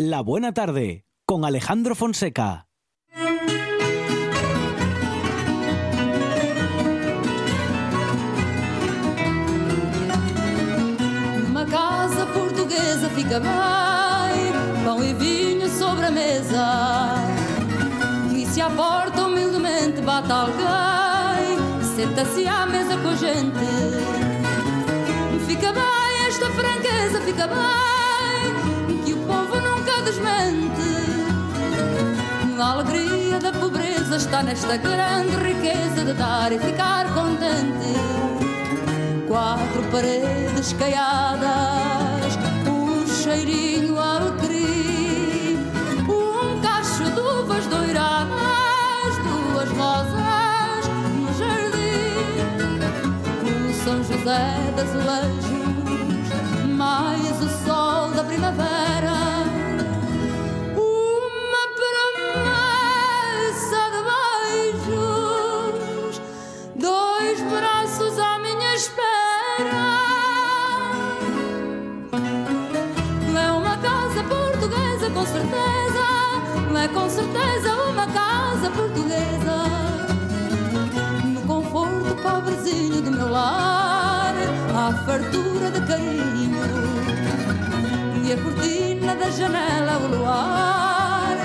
La Buena Tarde con Alejandro Fonseca. Numa casa portuguesa fica bem, pão e vinho sobre a mesa. E se à porta humildemente bate alguém, senta-se à mesa com a gente. Fica bem esta franqueza, fica bem, nunca desmente. A alegria da pobreza está nesta grande riqueza de dar e ficar contente quatro paredes caiadas, um cheirinho alecrim, um cacho de uvas doiradas, duas rosas no jardim, o São José das azulejos, mais o sol da primavera. Certeza. É com certeza uma casa portuguesa. No conforto pobrezinho do meu lar, há fartura de carinho. E a cortina da janela, o luar,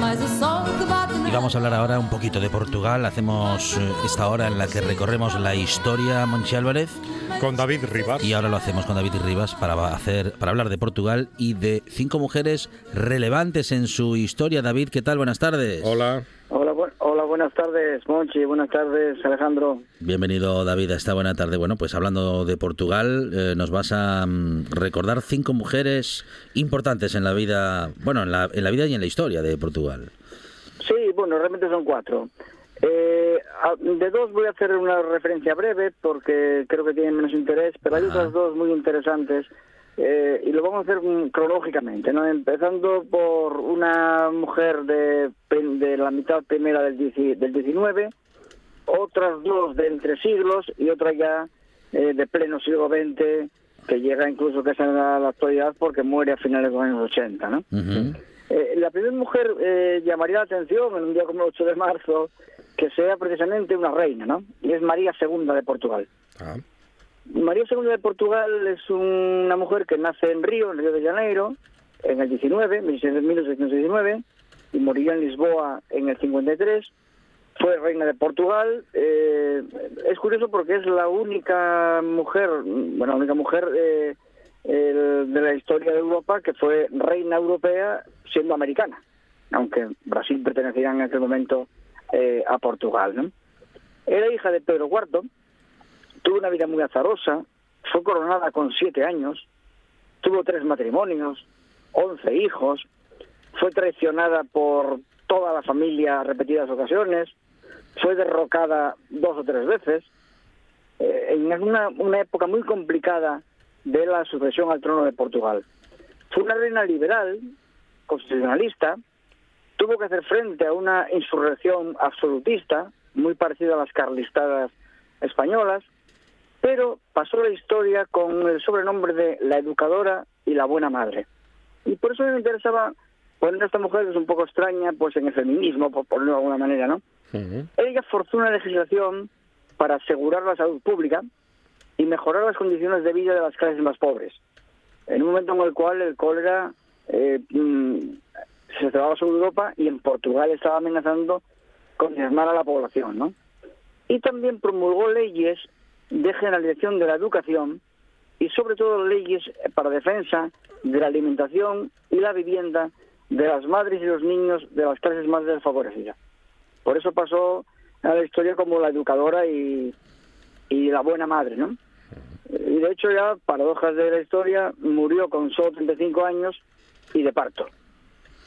mais o sol que bate na Y vamos a hablar ahora un de Portugal. Hacemos eh, esta hora en la que recorremos la historia, Monchi Álvarez. Con David Rivas. Y ahora lo hacemos con David Rivas para, hacer, para hablar de Portugal y de cinco mujeres relevantes en su historia. David, ¿qué tal? Buenas tardes. Hola. Hola, bu- hola, buenas tardes, Monchi. Buenas tardes, Alejandro. Bienvenido, David, a esta buena tarde. Bueno, pues hablando de Portugal, eh, nos vas a mm, recordar cinco mujeres importantes en la vida, bueno, en la, en la vida y en la historia de Portugal. Sí, bueno, realmente son cuatro. Eh, de dos voy a hacer una referencia breve porque creo que tienen menos interés, pero hay Ajá. otras dos muy interesantes eh, y lo vamos a hacer mm, cronológicamente, ¿no? Empezando por una mujer de, de la mitad primera del, del 19, otras dos de entre siglos y otra ya eh, de pleno siglo XX que llega incluso casi a la actualidad porque muere a finales de los años 80, ¿no? Eh, la primera mujer eh, llamaría la atención en un día como el 8 de marzo que sea precisamente una reina, ¿no? Y es María II de Portugal. Ah, María II de Portugal es una mujer que nace en Río, en Río de Janeiro, en el 19, 1619, y murió en Lisboa en el 53. Fue reina de Portugal. eh, es curioso porque es la única mujer, bueno, la única mujer eh, el- de la historia de Europa que fue reina europea siendo americana, aunque Brasil pertenecía en aquel momento eh, a Portugal. Era hija de Pedro IV, tuvo una vida muy azarosa, fue coronada con siete años, tuvo tres matrimonios, once hijos, fue traicionada por toda la familia repetidas ocasiones, fue derrocada dos o tres veces, eh, en una época muy complicada de la sucesión al trono de Portugal. Fue una reina liberal, constitucionalista, tuvo que hacer frente a una insurrección absolutista, muy parecida a las carlistadas españolas, pero pasó la historia con el sobrenombre de la educadora y la buena madre. Y por eso me interesaba poner a esta mujer, que es un poco extraña, pues en el feminismo, por ponerlo de alguna manera, ¿no? Ella forzó una legislación para asegurar la salud pública y mejorar las condiciones de vida de las clases más pobres. En un momento en el cual el cólera eh, mm, se cebaba sobre Europa y en Portugal estaba amenazando con diezmar a la población, ¿no? Y también promulgó leyes de generalización de la educación y sobre todo leyes para defensa de la alimentación y la vivienda de las madres y los niños de las clases más desfavorecidas. Por eso pasó a la historia como la educadora y, y la buena madre, ¿no? De hecho ya, paradojas de la historia, murió con solo 35 años y de parto,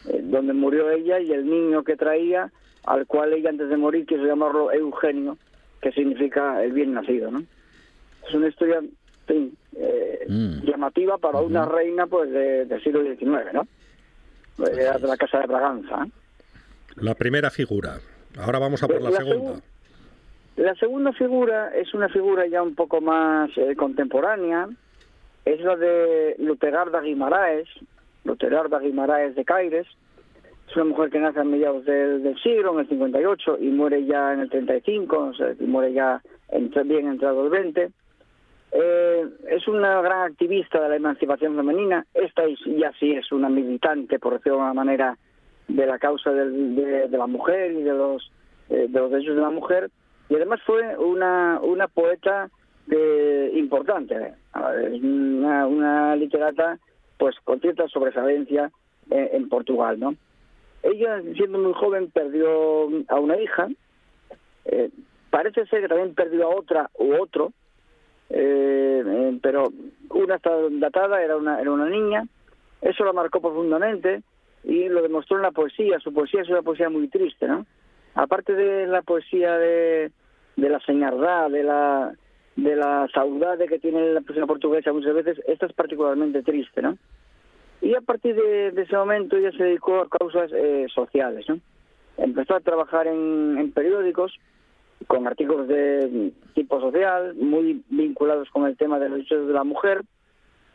eh, donde murió ella y el niño que traía, al cual ella antes de morir quiso llamarlo Eugenio, que significa el bien nacido, ¿no? Es una historia eh, Mm. llamativa para una reina pues de- del siglo XIX, ¿no? Era de la Casa de Braganza. ¿eh? La primera figura. Ahora vamos a por la La segunda. segu- La segunda figura es una figura ya un poco más eh, contemporánea, es la de Lutegarda Guimaraes, Loterarda Guimaraes de Caires. Es una mujer que nace a mediados del, siglo, en el 58, y muere ya en el 35, o sea, y muere ya bien entrado el 20. Eh, es una gran activista de la emancipación femenina. Esta es- ya sí es una militante, por decirlo de alguna manera, de la causa de, la mujer y de los, eh, de los derechos de la mujer. Y además fue una, una poeta eh, importante. Una, una literata pues con cierta sobresalencia eh, en Portugal, ¿no? Ella, siendo muy joven, perdió a una hija. Eh, parece ser que también perdió a otra u otro, pero una está datada, era una, era una niña. Eso la marcó profundamente y lo demostró en la poesía. Su poesía es una poesía muy triste, ¿no? Aparte de la poesía de, la señardad, de la de la saudade que tiene la poesía portuguesa muchas veces, esta es particularmente triste, ¿no? Y a partir de, ese momento ella se dedicó a causas eh, sociales, ¿no? Empezó a trabajar en, periódicos con artículos de tipo social, muy vinculados con el tema de los derechos de la mujer.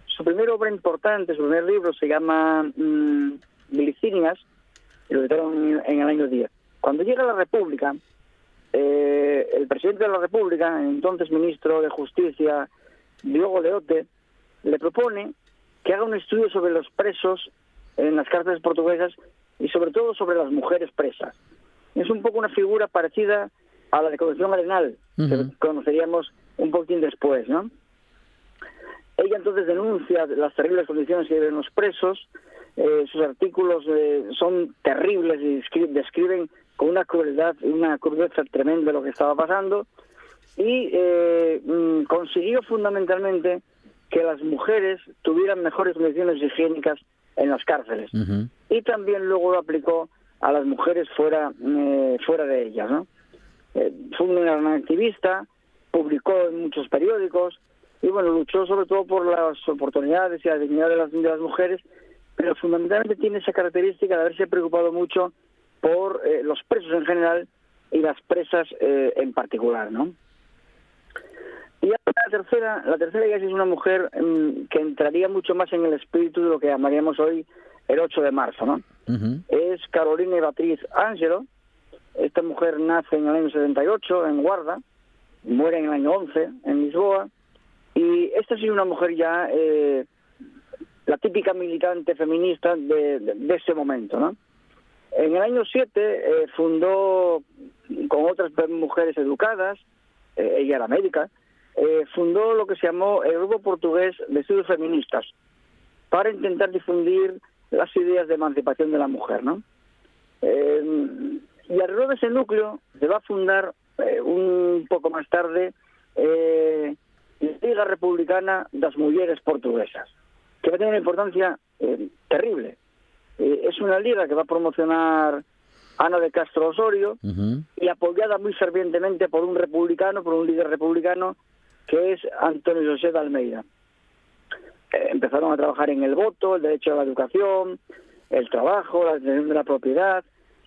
Su primera obra importante, su primer libro, se llama mm, Glicinias, y lo editaron en el año 10. Cuando llega la República, eh, el presidente de la República, entonces ministro de Justicia, Diogo Leote, le propone que haga un estudio sobre los presos en las cárceles portuguesas y sobre todo sobre las mujeres presas. Es un poco una figura parecida a la de Concepción Arenal, que conoceríamos un poquitín después, ¿no? Ella entonces denuncia las terribles condiciones que viven los presos, eh, sus artículos eh, son terribles y descri- describen con una crueldad y una crudeza tremenda lo que estaba pasando. Y eh, mm, consiguió fundamentalmente que las mujeres tuvieran mejores condiciones higiénicas en las cárceles. Y también luego lo aplicó a las mujeres fuera fuera de ellas ¿no? Fue una gran activista publicó en muchos periódicos y bueno luchó sobre todo por las oportunidades y la dignidad de las, de las mujeres pero fundamentalmente tiene esa característica de haberse preocupado mucho por eh, los presos en general y las presas eh, en particular no y la tercera, la tercera ya es una mujer mm, que entraría mucho más en el espíritu de lo que llamaríamos hoy el 8 de marzo, ¿no? Es Carolina Beatriz Ángelo. Esta mujer nace en el año 78 en Guarda, muere en el año 11 en Lisboa. Y esta sí es una mujer ya, eh, la típica militante feminista de, de, de ese momento, ¿no? En el año 7 eh, fundó, con otras mujeres educadas, eh, ella era médica, eh, fundó lo que se llamó el Grupo Portugués de Estudios Feministas para intentar difundir las ideas de emancipación de la mujer, ¿no? Eh, y alrededor de ese núcleo se va a fundar un poco más tarde la Liga Republicana das Mulleres Portuguesas, que va a tener una importancia eh, terrible. Eh, es una liga que va a promocionar Ana de Castro Osorio, y apoyada muy fervientemente por un republicano, por un líder republicano, que es Antonio José de Almeida. Eh, empezaron a trabajar en el voto, el derecho a la educación, el trabajo, la defensa de la propiedad,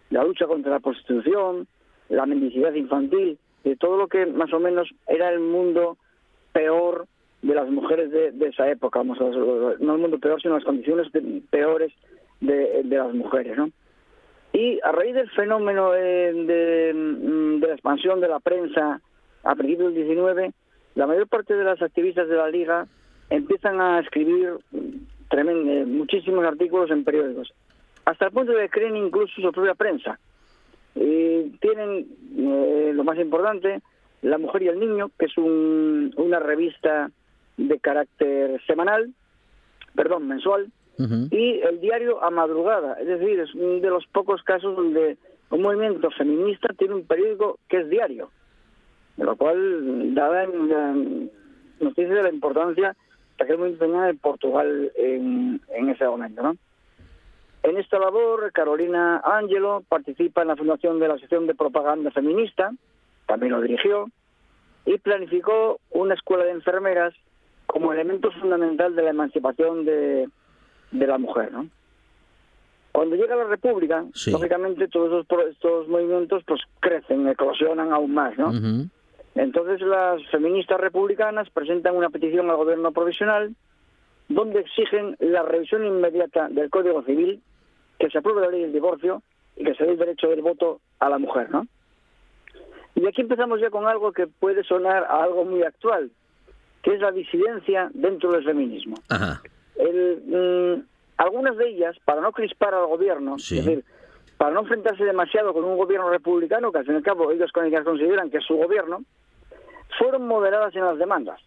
la lucha contra la prostitución, la mendicidad infantil, de todo lo que más o menos era el mundo peor de las mujeres de, de esa época, vamos a, no el mundo peor, sino las condiciones peores de, de las mujeres, ¿no? Y a raíz del fenómeno eh, de, mm, de la expansión de la prensa a principios del 19, la mayor parte de las activistas de la Liga empiezan a escribir mm, tremen- eh, muchísimos artículos en periódicos, hasta el punto de que creen incluso su propia prensa. Y tienen eh, lo más importante, La Mujer y el Niño, que es un- una revista de carácter semanal, perdón, mensual, y el diario a madrugada. Es decir, es uno de los pocos casos donde un movimiento feminista tiene un periódico que es diario, de lo cual da noticia de la importancia de aquel movimiento femenino de Portugal en, en ese momento. ¿no? En esta labor, Carolina Ángelo participa en la fundación de la sección de propaganda feminista, también lo dirigió, y planificó una escuela de enfermeras como elemento fundamental de la emancipación de, de la mujer, ¿no? Cuando llega la República, Sí. lógicamente todos estos, estos movimientos pues crecen, eclosionan aún más, ¿no? Entonces las feministas republicanas presentan una petición al gobierno provisional donde exigen la revisión inmediata del Código Civil, que se apruebe la ley del divorcio y que se dé el derecho del voto a la mujer, ¿no? Y aquí empezamos ya con algo que puede sonar a algo muy actual, que es la disidencia dentro del feminismo. Ajá. El, mm, algunas de ellas, para no crispar al gobierno, Sí. es decir, para no enfrentarse demasiado con un gobierno republicano, que al fin y al cabo ellos consideran que es su gobierno, fueron moderadas en las demandas.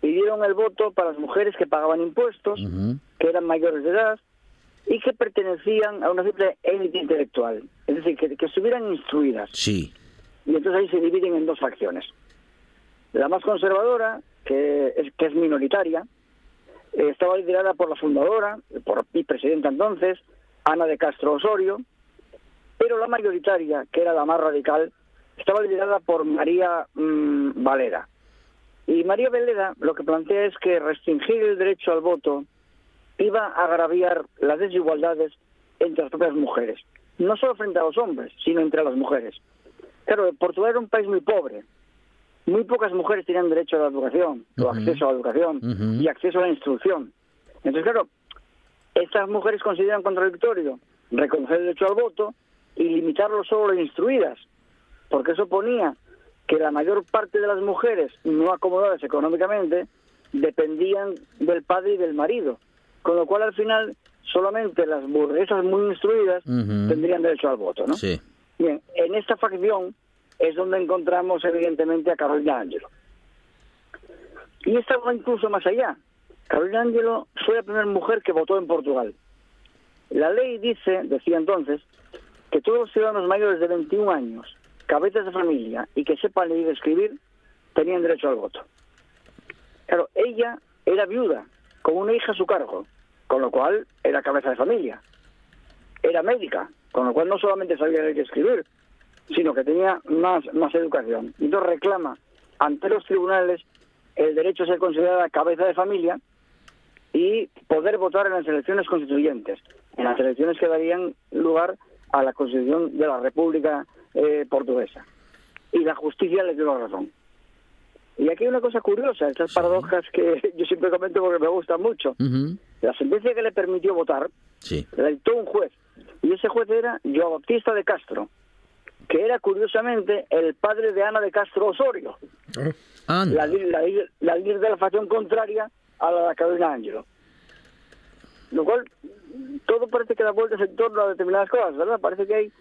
Pidieron el voto para las mujeres que pagaban impuestos, que eran mayores de edad y que pertenecían a una simple élite intelectual, es decir, que, que estuvieran instruidas. Sí. Y entonces ahí se dividen en dos facciones. La más conservadora, que es, que es minoritaria, eh, estaba liderada por la fundadora por, y presidenta entonces, Ana de Castro Osorio, pero la mayoritaria, que era la más radical, estaba liderada por María mm, Valera. Y María Valera lo que plantea es que restringir el derecho al voto iba a agraviar las desigualdades entre las propias mujeres, no solo frente a los hombres, sino entre las mujeres. Claro, Portugal era un país muy pobre. Muy pocas mujeres tenían derecho a la educación, o Ujú. acceso a la educación, y acceso a la instrucción. Entonces, claro, estas mujeres consideran contradictorio reconocer el derecho al voto y limitarlo solo a las instruidas, porque eso ponía que la mayor parte de las mujeres no acomodadas económicamente dependían del padre y del marido, con lo cual al final solamente las burguesas muy instruidas tendrían derecho al voto, ¿no? Sí. Bien, en esta facción es donde encontramos evidentemente a Carolina Ángelo. Y esta va incluso más allá. Carolina Ángelo fue la primera mujer que votó en Portugal. La ley dice, decía entonces, que todos los ciudadanos mayores de 21 años, cabezas de familia y que sepan leer y escribir, tenían derecho al voto. Claro, ella era viuda, con una hija a su cargo, con lo cual era cabeza de familia era médica, con lo cual no solamente sabía leer y escribir, sino que tenía más, más educación. Entonces reclama ante los tribunales el derecho a ser considerada cabeza de familia y poder votar en las elecciones constituyentes, en las elecciones que darían lugar a la constitución de la República eh, Portuguesa. Y la justicia le dio la razón. Y aquí hay una cosa curiosa, estas paradojas que yo siempre comento porque me gustan mucho. La sentencia que le permitió votar Sí. la dictó un juez. Y ese juez era Joao Baptista de Castro, que era curiosamente el padre de Ana de Castro Osorio, Ah, la, la, la líder de la facción contraria a la de Carolina Ángelo. Lo cual, todo parece que da vueltas en torno a determinadas cosas, ¿verdad? Parece que hay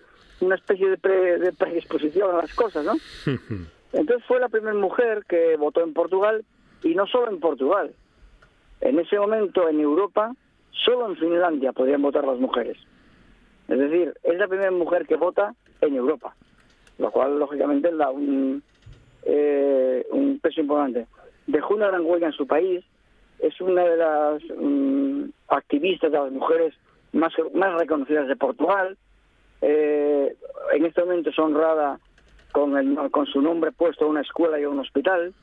una especie de, pre- de predisposición a las cosas, ¿no? Entonces fue la primera mujer que votó en Portugal, y no solo en Portugal. En ese momento, en Europa, solo en Finlandia podían votar las mujeres. Es decir, es la primera mujer que vota en Europa, lo cual, lógicamente, da un, eh, un peso importante. Dejó una gran huella en su país, es una de las mm, activistas de las mujeres más, más reconocidas de Portugal. Eh, en este momento es honrada con, el, con su nombre puesto a una escuela y a un hospital.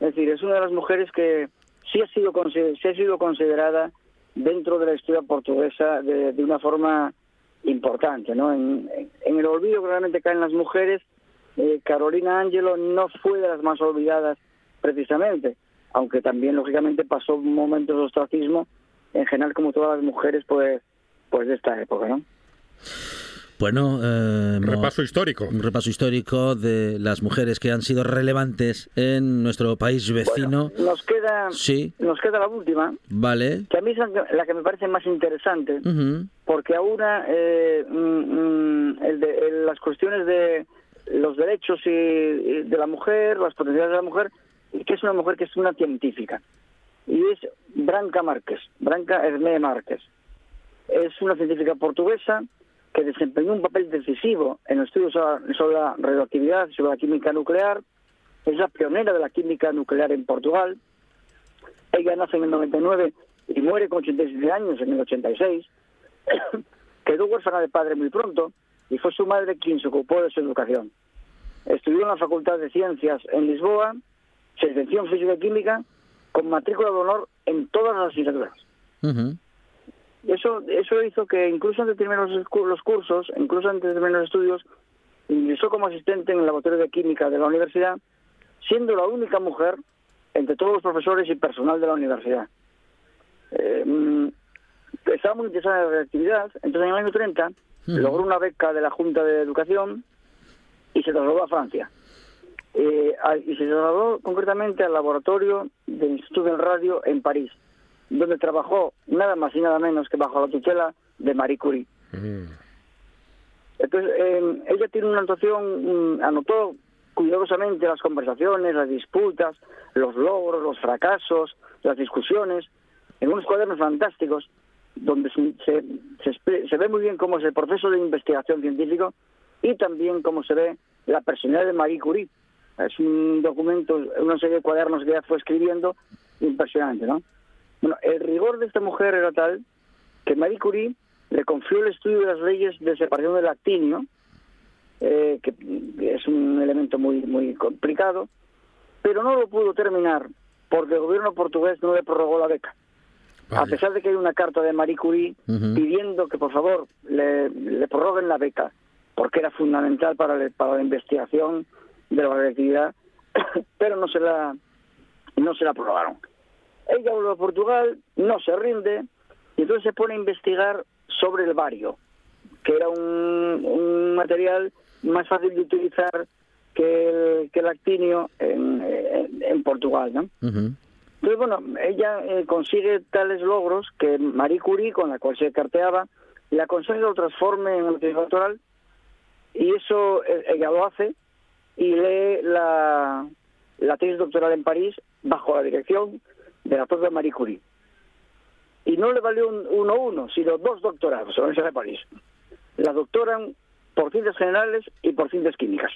Es decir, es una de las mujeres que sí ha sido, sí ha sido considerada dentro de la historia portuguesa de, de una forma importante. ¿no? En, el olvido que realmente caen las mujeres, eh, Carolina Ángelo no fue de las más olvidadas precisamente, aunque también lógicamente pasó momentos de ostracismo, en general como todas las mujeres pues, pues de esta época. ¿no? Bueno, eh, hemos- Repaso histórico. un repaso histórico de las mujeres que han sido relevantes en nuestro país vecino. Bueno, nos queda Sí, nos queda la última, vale. que a mí es la que- me parece más interesante, porque aúna eh, mm, mm, el de- el- las cuestiones de los derechos y, y de la mujer, las potencialidades de la mujer, y que es una mujer que es una científica. Y es Branca Márquez, Branca Hermé Márquez. Es una científica portuguesa que desempeñó un papel decisivo en los estudios sobre la radioactividad, sobre la química nuclear. Es la pionera de la química nuclear en Portugal. Ella nace en el 99 y muere con 87 años en el 86. Quedó huérfana de padre muy pronto y fue su madre quien se ocupó de su educación. Estudió en la Facultad de Ciencias en Lisboa, se licenció en Física y Química con matrícula de honor en todas las asignaturas. Eso, eso hizo que incluso antes de terminar los, los cursos, incluso antes de terminar los estudios, ingresó como asistente en el laboratorio de química de la universidad, siendo la única mujer entre todos los profesores y personal de la universidad. eh, mm, estaba muy interesada en la actividad, entonces en el año 30 logró una beca de la Junta de Educación y se trasladó a Francia. Eh, a- y se trasladó concretamente al laboratorio del Instituto del Radio en París, donde trabajó nada más y nada menos que bajo la tutela de Marie Curie. Entonces, eh, ella tiene una anotación, mm, anotó cuidadosamente las conversaciones, las disputas, los logros, los fracasos, las discusiones, en unos cuadernos fantásticos, donde se, se, se expre- se ve muy bien cómo es el proceso de investigación científico y también cómo se ve la personalidad de Marie Curie. Es un documento, una serie de cuadernos que ella fue escribiendo, impresionante, ¿no? Bueno, el rigor de esta mujer era tal que Marie Curie le confió el estudio de las leyes de separación del actinio, eh, que es un elemento muy muy complicado, pero no lo pudo terminar porque el gobierno portugués no le prorrogó la beca. A pesar de que hay una carta de Marie Curie pidiendo que por favor le, le prorroguen la beca, porque era fundamental para, la- para la investigación de la radioactividad, pero no se la no se la prorrogaron. Ella vuelve a Portugal, no se rinde, y entonces se pone a investigar sobre el bario, que era un, un material más fácil de utilizar que el, que el actinio en, en- en Portugal. Entonces, bueno, ella eh, consigue tales logros que Marie Curie, con la cual se carteaba, le aconseja que lo transforme en tesis doctoral y eso eh, ella lo hace y lee la, la tesis doctoral en París bajo la dirección de la propia Marie Curie. Y no le valió un uno uno, sino dos doctorados en la Universidad de París. La doctoran por ciencias generales y por ciencias químicas.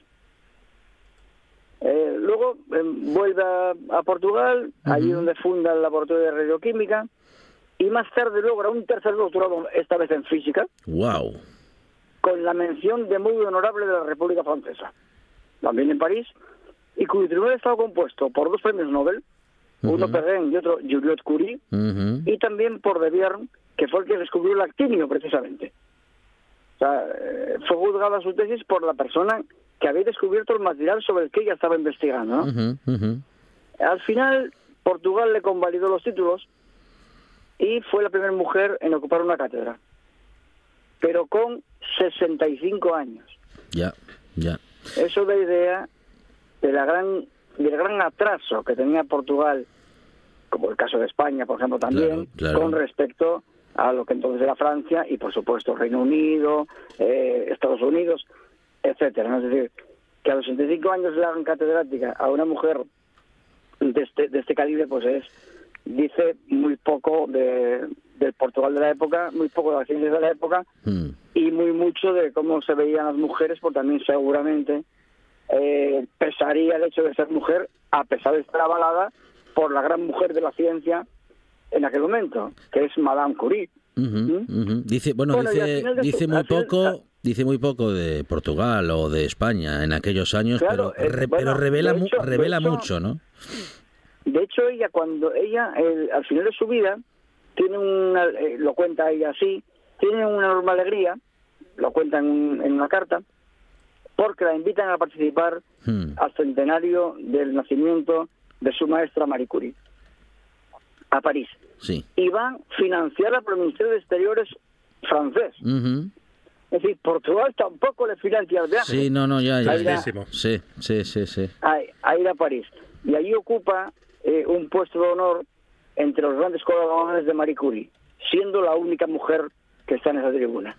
Eh, luego eh, vuelve a, a Portugal, allí donde funda el laboratorio de radioquímica, y más tarde logra un tercer doctorado, esta vez en física, Wow. con la mención de muy honorable de la República Francesa, también en París, y cuyo tribunal estaba compuesto por dos premios Nobel, uno Perrin y otro Juliette Curie, Ujú. y también por De Bierne, que fue el que descubrió el actinio precisamente. O sea, eh, fue juzgada su tesis por la persona que había descubierto el material sobre el que ella estaba investigando. Al final, Portugal le convalidó los títulos y fue la primera mujer en ocupar una cátedra, pero con 65 años. Ya, ya. Eso da idea de la gran, del gran atraso que tenía Portugal, como el caso de España, por ejemplo, también, Claro, claro. con respecto a lo que entonces era Francia y, por supuesto, Reino Unido, eh, Estados Unidos, etcétera. ¿no? Es decir, que a los 65 años le hagan catedrática a una mujer de este, de este calibre, pues es, dice muy poco de, del Portugal de la época, muy poco de las ciencias de la época, Mm. y muy mucho de cómo se veían las mujeres, porque también seguramente eh, pesaría el hecho de ser mujer, a pesar de estar avalada por la gran mujer de la ciencia en aquel momento, que es Madame Curie. ¿Mm? Dice, bueno, dice, muy final- poco, dice muy poco de Portugal o de España en aquellos años, Claro, pero, eh, re- bueno, pero revela, hecho- revela hecho- mucho, ¿no? De hecho, ella, cuando ella, eh, al final de su vida, tiene una, eh, lo cuenta ella así, tiene una enorme alegría, lo cuenta en, en una carta, porque la invitan a participar Hmm. al centenario del nacimiento de su maestra Marie Curie, a París. Sí. Y van financiada por el Ministerio de Exteriores francés. Es decir, Portugal tampoco le financia el viaje Sí, no, no, ya, ya. Ya. Buenísimo. Sí, sí, sí, sí. a, a ir a París. Y allí ocupa eh, un puesto de honor entre los grandes colaboradores de Marie Curie, siendo la única mujer que está en esa tribuna.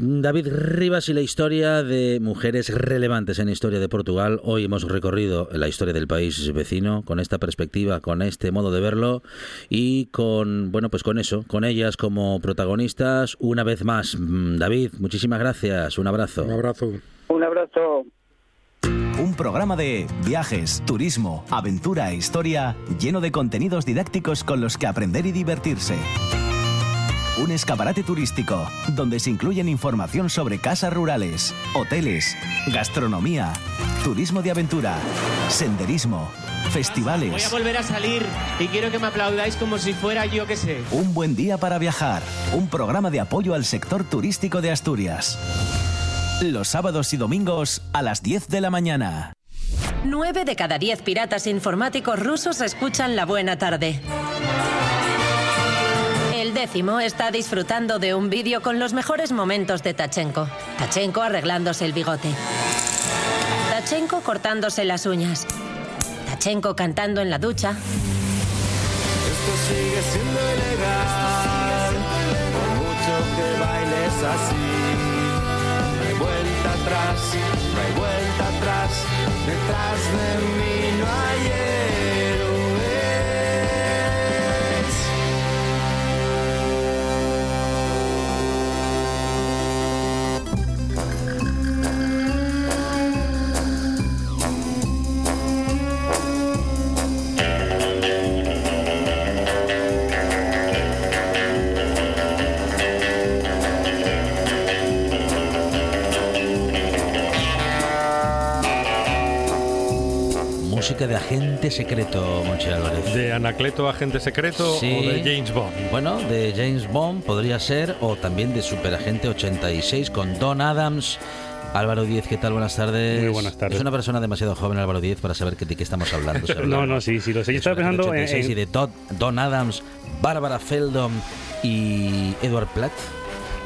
David Rivas y la historia de mujeres relevantes en la historia de Portugal. Hoy hemos recorrido la historia del país vecino con esta perspectiva, con este modo de verlo y con, bueno, pues con eso, con ellas como protagonistas. Una vez más, Mm, David, muchísimas gracias. Un abrazo. Un abrazo. Un abrazo. Un programa de viajes, turismo, aventura e historia lleno de contenidos didácticos con los que aprender y divertirse. Un escaparate turístico donde se incluyen información sobre casas rurales, hoteles, gastronomía, turismo de aventura, senderismo, Voy festivales. a volver a salir y quiero que me aplaudáis como si fuera yo que sé. Un buen día para viajar. Un programa de apoyo al sector turístico de Asturias. Los sábados y domingos a las 10 de la mañana. 9 de cada 10 piratas informáticos rusos escuchan La Buena Tarde. Décimo está disfrutando de un vídeo con los mejores momentos de Tachenko. Tachenko arreglándose el bigote. Tachenko cortándose las uñas. Tachenko cantando en la ducha. Esto sigue siendo ilegal, por mucho que bailes así. No hay vuelta atrás, no hay vuelta atrás, detrás de mí no hay secreto, Monchi Álvarez. ¿De Anacleto Agente Secreto Sí. o de James Bond? Bueno, de James Bond podría ser, o también de Superagente 86 con Don Adams. Álvaro Díez, ¿qué tal? Buenas tardes. Muy buenas tardes. Es una persona demasiado joven, Álvaro Díez, para saber de qué estamos hablando. No, no, sí, sí, lo sé. Yo estaba pensando en- 86 y de Todd- Don Adams, Bárbara Feldon y Edward Platt.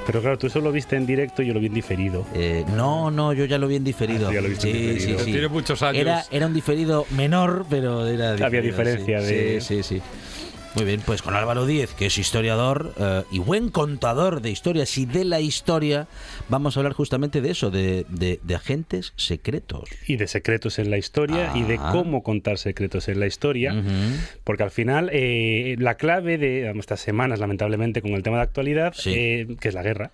Pero claro, tú eso lo viste en directo y yo lo vi en diferido. Eh, no, no, yo ya lo vi en diferido. Ah, ya lo viste en diferido. sí, sí. Tiene muchos años. Era, era un diferido menor, pero era diferido, Había diferencia sí. de- Sí, sí, sí. Muy bien, pues con Álvaro Díez, que es historiador eh, y buen contador de historias y de la historia, vamos a hablar justamente de eso, de, de- de agentes secretos. Y de secretos en la historia y de Ah. cómo contar secretos en la historia. Porque al final, eh, la clave de estas semanas, lamentablemente, con el tema de actualidad, Sí. eh, que es la guerra.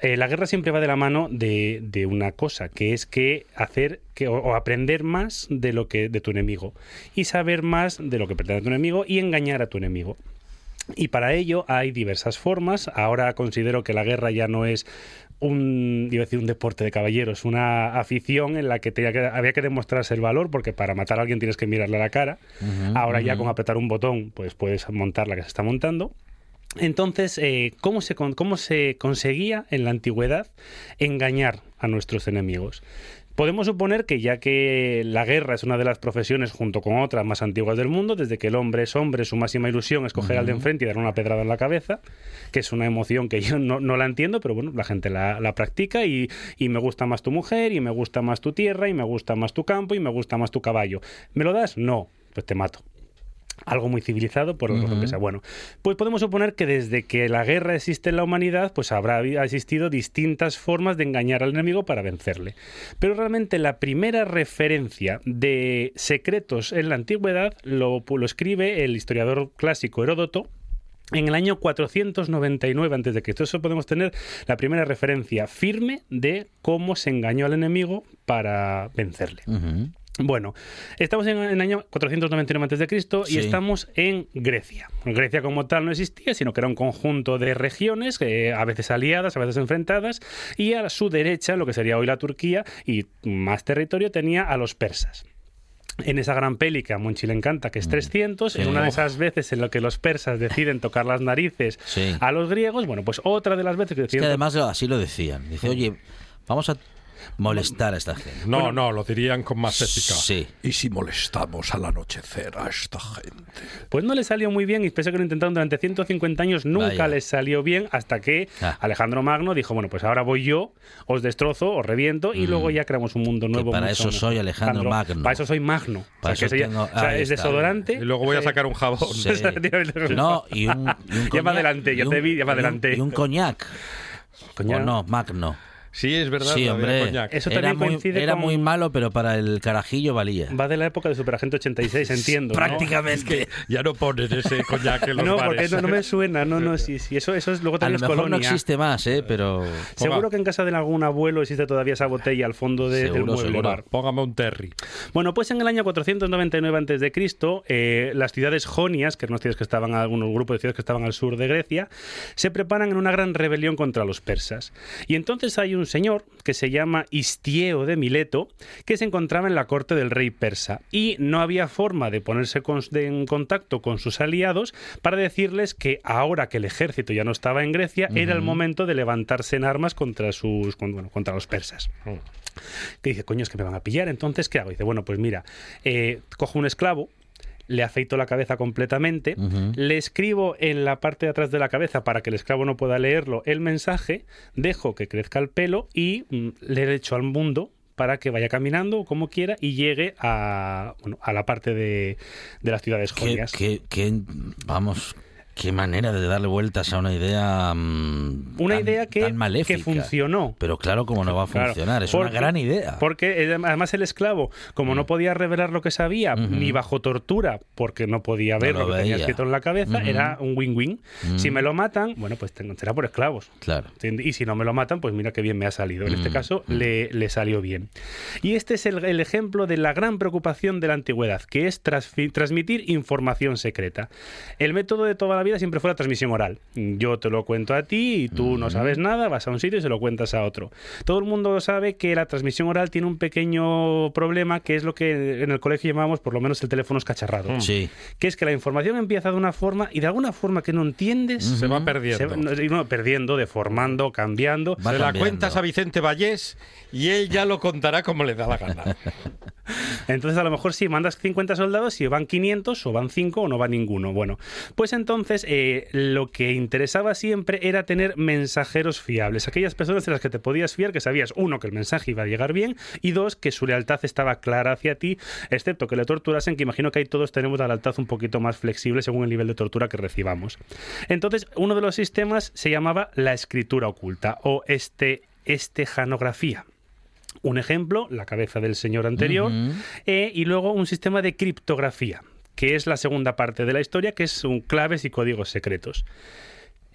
Eh, la guerra siempre va de la mano de, de una cosa, que es que hacer que, o, o aprender más de lo que de tu enemigo y saber más de lo que pretende tu enemigo y engañar a tu enemigo. Y para ello hay diversas formas. Ahora considero que la guerra ya no es un, iba a decir un deporte de caballeros, una afición en la que había que demostrarse el valor, porque para matar a alguien tienes que mirarle a la cara. Ahora ya con apretar un botón, pues puedes montar la que se está montando. Entonces, eh, ¿cómo, se, ¿cómo se conseguía en la antigüedad engañar a nuestros enemigos? Podemos suponer que ya que la guerra es una de las profesiones junto con otras más antiguas del mundo, desde que el hombre es hombre, su máxima ilusión es coger al de enfrente y darle una pedrada en la cabeza, que es una emoción que yo no, no la entiendo, pero bueno, la gente la, la practica y, y me gusta más tu mujer, y me gusta más tu tierra, y me gusta más tu campo, y me gusta más tu caballo. ¿Me lo das? No, pues te mato algo muy civilizado por la razón que sea. Bueno, pues podemos suponer que desde que la guerra existe en la humanidad, pues habrá existido distintas formas de engañar al enemigo para vencerle. Pero realmente la primera referencia de secretos en la antigüedad lo, lo escribe el historiador clásico Heródoto en el año 499 a.C. Eso podemos tener la primera referencia firme de cómo se engañó al enemigo para vencerle. Bueno, estamos en, el año 499 a.C. y Sí. estamos en Grecia. Grecia como tal no existía, sino que era un conjunto de regiones, eh, a veces aliadas, a veces enfrentadas, y a su derecha, lo que sería hoy la Turquía, y más territorio, tenía a los persas. En esa gran peli que a Monchi le encanta, que es 300, Mm. Sí. en una de esas veces en lo que los persas deciden tocar las narices Sí. a los griegos, bueno, pues otra de las veces que Es que deciden además así lo decían. Dice, oye, vamos a molestar a esta gente. No, no, lo dirían con más ética. Sí. ¿Y si molestamos al anochecer a esta gente? Pues no le salió muy bien y pese a que lo intentaron durante 150 años, nunca Vaya. les salió bien hasta que Ah. Alejandro Magno dijo, bueno, pues ahora voy yo, os destrozo, os reviento y luego ya creamos un mundo nuevo. Mm. para eso mejor. soy Alejandro Magno. Para eso soy Magno. Para O sea, eso que ya- tengo- o sea, es desodorante. Y luego voy a sacar un jabón. Sí. No, y un, y un Ya va coñac, adelante, ya te vi, ya va y un- adelante. Y un coñac. Coñac. O no, Magno. Sí, es verdad. Sí, hombre. Eso Era, también muy, coincide era con- muy malo, pero para el carajillo valía. Va de la época de Superagente 86, entiendo. ¿no? Prácticamente. Ya no ponen ese coñac en los No, bares. porque no, no me suena, no, no, sí, sí, eso, eso es luego A también lo es mejor colonia. no existe más, ¿eh? Pero... Seguro que en casa de algún abuelo existe todavía esa botella al fondo de- del Seguro, mueble seguro. bar. Póngame un Terry. Bueno, pues en el año 499 a.C., eh, las ciudades jonias, que eran unas ciudades que estaban, algunos grupos de ciudades que estaban al sur de Grecia, se preparan en una gran rebelión contra los persas. Y entonces hay un señor que se llama Istieo de Mileto, que se encontraba en la corte del rey persa. Y no había forma de ponerse con- de- en contacto con sus aliados para decirles que ahora que el ejército ya no estaba en Grecia, era el momento de levantarse en armas contra, sus, con- bueno, contra los persas que dice, coño, es que me van a pillar, entonces, ¿qué hago? dice, bueno, pues mira, eh, cojo un esclavo, le afeito la cabeza completamente, le escribo en la parte de atrás de la cabeza para que el esclavo no pueda leerlo el mensaje, dejo que crezca el pelo y mm, le echo al mundo para que vaya caminando como quiera y llegue a, bueno, a la parte de, de las ciudades jonias. qué- qué- vamos, qué manera de darle vueltas a una idea. mm, Una tan- idea que, tan maléfica. que funcionó. Pero claro, como no va a Claro, funcionar, es una gran idea. Porque además el esclavo, como no podía revelar lo que sabía, ni bajo tortura, porque no podía No ver lo lo, que tenía escrito en la cabeza, era un win-win. Mm. Si me lo matan, bueno, pues será por esclavos. Claro. Y si no me lo matan, pues mira qué bien me ha salido. En este Mm, caso mm. le, le salió bien. Y este es el, el ejemplo de la gran preocupación de la antigüedad, que es transmitir información secreta. El método de toda la vida siempre fue la transmisión oral. Yo te lo cuento a ti y tú no sabes nada, vas a un sitio y se lo cuentas a otro. Todo el mundo sabe que la transmisión oral tiene un pequeño problema, que es lo que en el colegio llamamos por lo menos el teléfono escacharrado. Sí. Que es que la información empieza de una forma y de alguna forma que no entiendes Se va se perdiendo. va- y no, perdiendo, deformando, cambiando. Va Se la cuentas a Vicente Vallés y él ya lo contará como le da la gana. Entonces, a lo mejor sí, mandas 50 soldados y van 500 o van 5 o no va ninguno. Bueno, pues entonces eh, lo que interesaba siempre era tener mensajeros fiables. Aquellas personas en las que te podías fiar, que sabías, uno, que el mensaje iba a llegar bien y dos, que su lealtad estaba clara hacia ti, excepto que le torturasen, que imagino que ahí todos tenemos la lealtad un poquito más flexible según el nivel de tortura que recibamos. Entonces, uno de los sistemas se llamaba la escritura oculta o este, estejanografía. Un ejemplo, la cabeza del señor anterior, eh, y luego un sistema de criptografía, que es la segunda parte de la historia, que son claves y códigos secretos.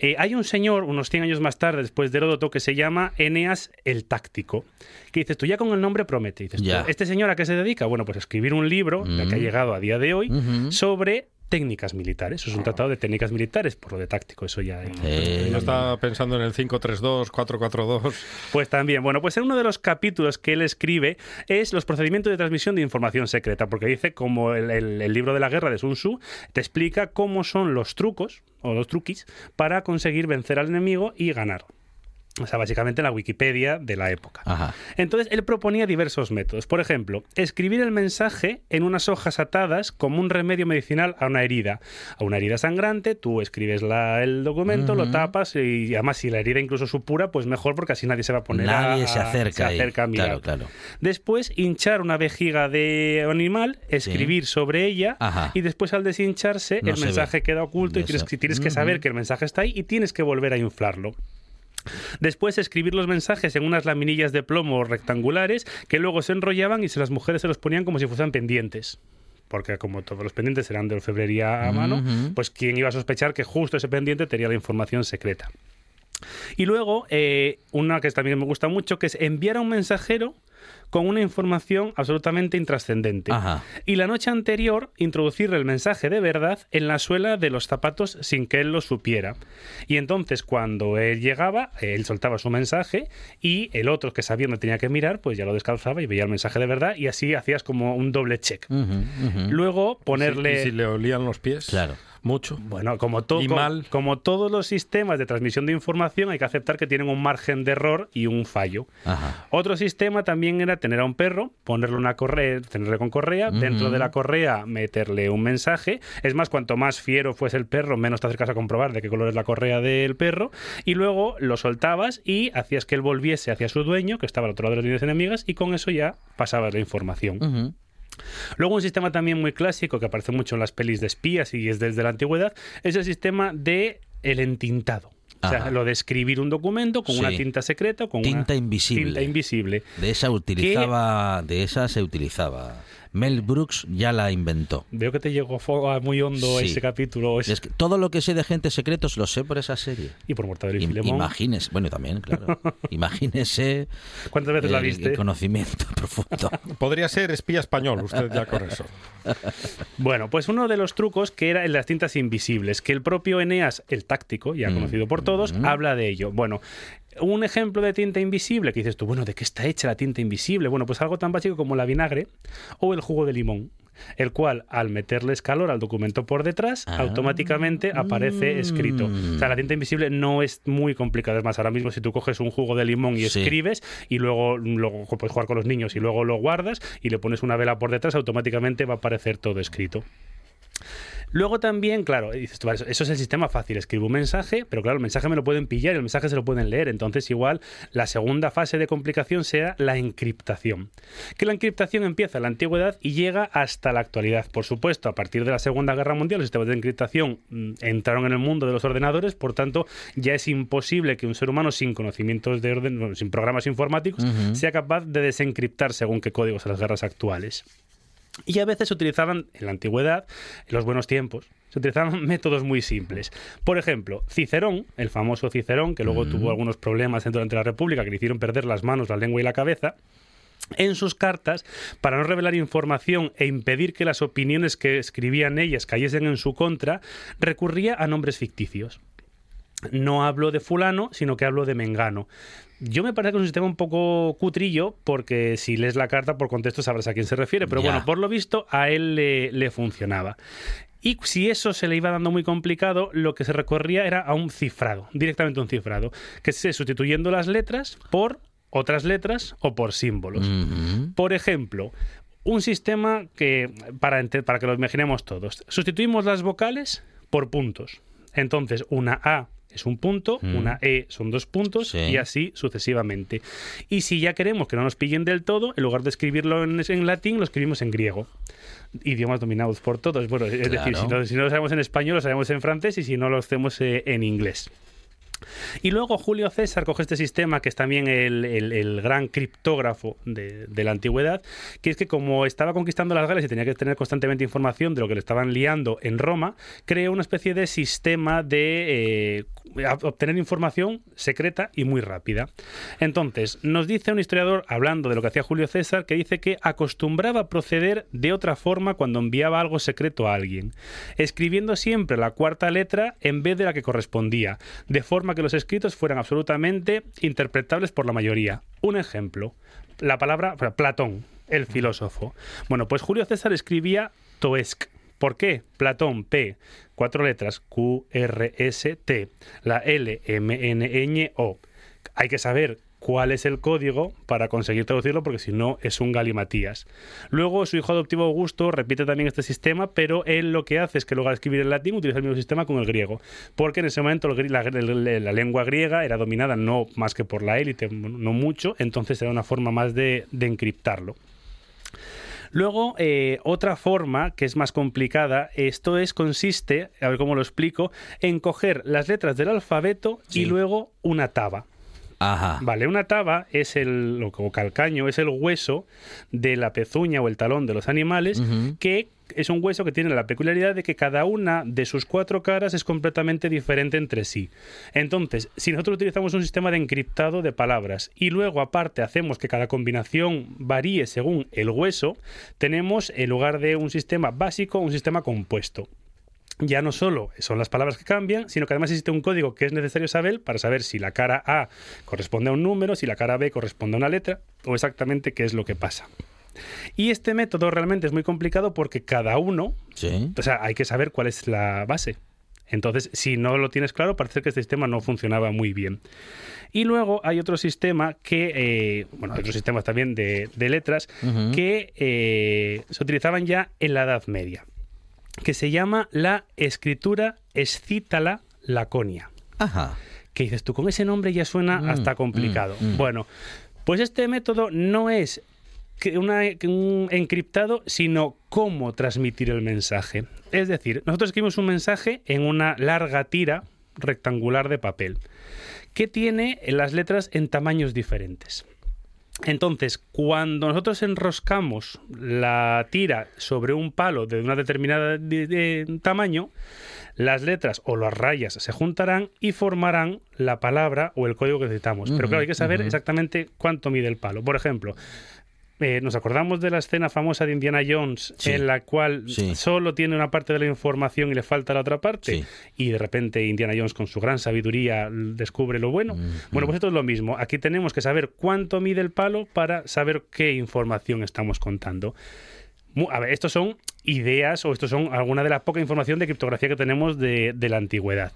Eh, hay un señor, unos 100 años más tarde, después de Heródoto, que se llama Eneas el Táctico. Que dices tú, ya con el nombre promete. Dices. ¿este señor a qué se dedica? Bueno, pues a escribir un libro, el que ha Mm. llegado a día de hoy, sobre técnicas militares. Eso es un tratado de técnicas militares, por lo de táctico, eso ya... Eh, Yo estaba pensando en el 532, 442. Pues también, bueno, pues en uno de los capítulos que él escribe es los procedimientos de transmisión de información secreta, porque dice, como el, el- el libro de la guerra de Sun Tzu, te explica cómo son los trucos o los truquis para conseguir vencer al enemigo y ganar. O sea, básicamente la Wikipedia de la época. Ajá. Entonces, él proponía diversos métodos. Por ejemplo, escribir el mensaje en unas hojas atadas como un remedio medicinal a una herida. A una herida sangrante, tú escribes la- el documento, lo tapas y además si la herida incluso supura, pues mejor porque así nadie se va a poner a- Nadie se a- acerca. se acerca a mirar. Claro, claro. Después, hinchar una vejiga de animal, escribir sobre ella Ajá. y después al deshincharse No el se mensaje ve. queda oculto y tienes, que- saber que el mensaje está ahí y tienes que volver a inflarlo. Después escribir los mensajes en unas laminillas de plomo rectangulares que luego se enrollaban y se las mujeres se los ponían como si fuesen pendientes. Porque como todos los pendientes eran de orfebrería a mano, pues quién iba a sospechar que justo ese pendiente tenía la información secreta. Y luego, eh, una que también me gusta mucho, que es enviar a un mensajero con una información absolutamente intrascendente. Ajá. Y la noche anterior, introducirle el mensaje de verdad en la suela de los zapatos sin que él lo supiera. Y entonces, cuando él llegaba, él soltaba su mensaje y el otro que sabía dónde tenía que mirar, pues ya lo descalzaba y veía el mensaje de verdad y así hacías como un doble check. Luego, ponerle... ¿Y si le olían los pies? Claro. Mucho. Bueno, como, todo, Y mal. como todos los sistemas de transmisión de información, hay que aceptar que tienen un margen de error y un fallo. Ajá. Otro sistema también era tener a un perro, ponerle una correa, tenerle con correa, dentro de la correa meterle un mensaje. Es más, cuanto más fiero fuese el perro, menos te acercas a comprobar de qué color es la correa del perro. Y luego lo soltabas y hacías que él volviese hacia su dueño, que estaba al otro lado de las líneas enemigas, y con eso ya pasabas la información. Luego un sistema también muy clásico que aparece mucho en las pelis de espías y es desde la antigüedad es el sistema de el entintado. O sea, lo de escribir un documento con Sí. una tinta secreta, con Tinta una invisible. tinta invisible. De esa utilizaba, de esa se utilizaba. Mel Brooks ya la inventó. Veo que te llegó fo- a muy hondo Sí. ese capítulo. es- Es que todo lo que sé de agentes secretos lo sé por esa serie. Y por Mortadelo y Im- Filemón. Imagínese, bueno, también, claro. Imagínese ¿Cuántas veces la viste? el conocimiento profundo. Podría ser espía español, usted ya con eso. Bueno, pues uno de los trucos que era en las tintas invisibles, que el propio Eneas, el táctico, ya Mm. conocido por todos, Mm. habla de ello. Bueno, un ejemplo de tinta invisible que dices tú, bueno, ¿de qué está hecha la tinta invisible? Bueno, pues algo tan básico como la vinagre o el jugo de limón. El cual, al meterles calor al documento por detrás, Ah. automáticamente aparece escrito. O sea, la tinta invisible no es muy complicada. Es más, ahora mismo, si tú coges un jugo de limón y Sí. escribes, y luego, luego puedes jugar con los niños y luego lo guardas y le pones una vela por detrás, automáticamente va a aparecer todo escrito. Luego también, claro, dices tú, vale, eso- es el sistema fácil. Escribo un mensaje, pero claro, el mensaje me lo pueden pillar y el mensaje se lo pueden leer. Entonces, igual, la segunda fase de complicación sea la encriptación. Que la encriptación empieza en la antigüedad y llega hasta la actualidad. Por supuesto, a partir de la Segunda Guerra Mundial, los sistemas de encriptación mm, entraron en el mundo de los ordenadores, por tanto, ya es imposible que un ser humano sin conocimientos de orden, bueno, sin programas informáticos, sea capaz de desencriptar según qué códigos en las guerras actuales. Y a veces se utilizaban, en la antigüedad, en los buenos tiempos, se utilizaban métodos muy simples. Por ejemplo, Cicerón, el famoso Cicerón, que luego tuvo algunos problemas durante la República que le hicieron perder las manos, la lengua y la cabeza, en sus cartas, para no revelar información e impedir que las opiniones que escribían ellas cayesen en su contra, recurría a nombres ficticios. No hablo de fulano, sino que hablo de mengano. Yo me parece que es un sistema un poco cutrillo, porque si lees la carta por contexto sabrás a quién se refiere, pero bueno, por lo visto a él le, le funcionaba. Y si eso se le iba dando muy complicado, lo que se recorría era a un cifrado, directamente un cifrado, que es sustituyendo las letras por otras letras o por símbolos. Por ejemplo, un sistema que, para, para que lo imaginemos todos, sustituimos las vocales por puntos. Entonces, una A es un punto, una E son dos puntos Sí. y así sucesivamente. Y si ya queremos que no nos pillen del todo, en lugar de escribirlo en, en latín, lo escribimos en griego. Idiomas dominados por todos. Bueno, es decir, Claro. si no, si no lo sabemos en español, lo sabemos en francés y si no, lo hacemos eh, en inglés. Y luego Julio César coge este sistema, que es también el, el- gran criptógrafo de, la antigüedad, que es que como estaba conquistando las Gales y tenía que tener constantemente información de lo que le estaban liando en Roma, creó una especie de sistema de eh, obtener información secreta y muy rápida. Entonces, nos dice un historiador, hablando de lo que hacía Julio César, que dice que acostumbraba proceder de otra forma cuando enviaba algo secreto a alguien, escribiendo siempre la cuarta letra en vez de la que correspondía, de forma que los escritos fueran absolutamente interpretables por la mayoría. Un ejemplo, la palabra Platón, el filósofo. Bueno, pues Julio César escribía Toesc. ¿Por qué? Platón, P, cuatro letras, Q, R, S, T, la L, M, N, Ñ, O. Hay que saber cuál es el código para conseguir traducirlo, porque si no es un galimatías. Luego su hijo adoptivo Augusto repite también este sistema, pero él lo que hace es que en lugar de escribir en latín utiliza el mismo sistema con el griego, porque en ese momento la, la- la lengua griega era dominada no más que por la élite, no mucho, entonces era una forma más de, de encriptarlo. Luego, eh, otra forma que es más complicada, esto es, consiste, a ver cómo lo explico, en coger las letras del alfabeto Sí. y luego una taba. Ajá. Vale, una taba es el, o calcaño, es el hueso de la pezuña o el talón de los animales, que es un hueso que tiene la peculiaridad de que cada una de sus cuatro caras es completamente diferente entre sí. Entonces, si nosotros utilizamos un sistema de encriptado de palabras y luego aparte hacemos que cada combinación varíe según el hueso, tenemos en lugar de un sistema básico, un sistema compuesto ya no solo son las palabras que cambian, sino que además existe un código que es necesario saber para saber si la cara A corresponde a un número, si la cara B corresponde a una letra o exactamente qué es lo que pasa. Y este método realmente es muy complicado porque cada uno, Sí. o sea, hay que saber cuál es la base. Entonces, si no lo tienes claro, parece que este sistema no funcionaba muy bien. Y luego hay otro sistema que, eh, bueno, otros sistemas también de, de letras que eh, se utilizaban ya en la Edad Media, que se llama la escritura escítala laconia. Ajá. Que dices tú, con ese nombre ya suena Mm, hasta complicado. mm, mm. Bueno, pues este método no es una- un encriptado, sino cómo transmitir el mensaje. Es decir, nosotros escribimos un mensaje en una larga tira rectangular de papel que tiene las letras en tamaños diferentes. Entonces, cuando nosotros enroscamos la tira sobre un palo de una determinada de- de tamaño, las letras o las rayas se juntarán y formarán la palabra o el código que necesitamos. Pero claro, hay que saber exactamente cuánto mide el palo. Por ejemplo, eh, nos acordamos de la escena famosa de Indiana Jones Sí. en la cual Sí. solo tiene una parte de la información y le falta la otra parte Sí. y de repente Indiana Jones con su gran sabiduría descubre lo bueno. Bueno, pues esto es lo mismo. Aquí tenemos que saber cuánto mide el palo para saber qué información estamos contando. A ver, estos son ideas o estos son alguna de la poca información de criptografía que tenemos de, de la antigüedad.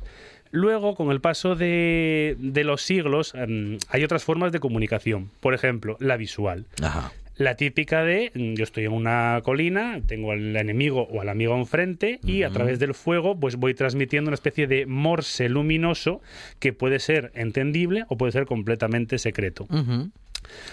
Luego, con el paso de, de los siglos, em, hay otras formas de comunicación. Por ejemplo, la visual. Ajá. La típica de mm, yo estoy en una colina, tengo al enemigo o al amigo enfrente y a través del fuego pues voy transmitiendo una especie de morse luminoso que puede ser entendible o puede ser completamente secreto.